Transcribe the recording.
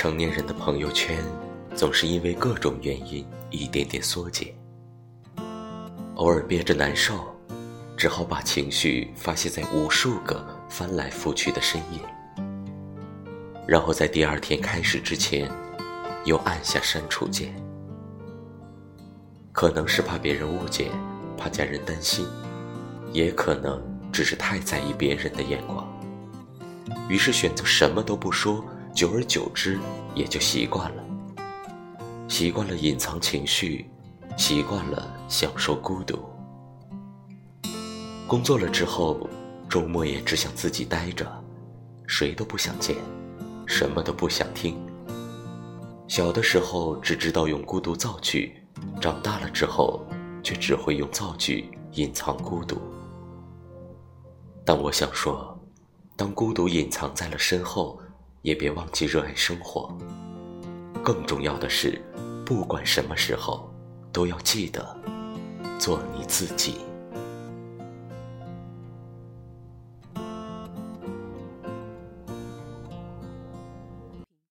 成年人的朋友圈，总是因为各种原因一点点缩减。偶尔憋着难受，只好把情绪发泄在无数个翻来覆去的深夜，然后在第二天开始之前，又按下删除键。可能是怕别人误解，怕家人担心，也可能只是太在意别人的眼光，于是选择什么都不说。久而久之，也就习惯了，习惯了隐藏情绪，习惯了享受孤独。工作了之后，周末也只想自己待着，谁都不想见，什么都不想听。小的时候只知道用孤独造句，长大了之后，却只会用造句隐藏孤独。但我想说，当孤独隐藏在了身后。也别忘记热爱生活。更重要的是，不管什么时候，都要记得做你自己。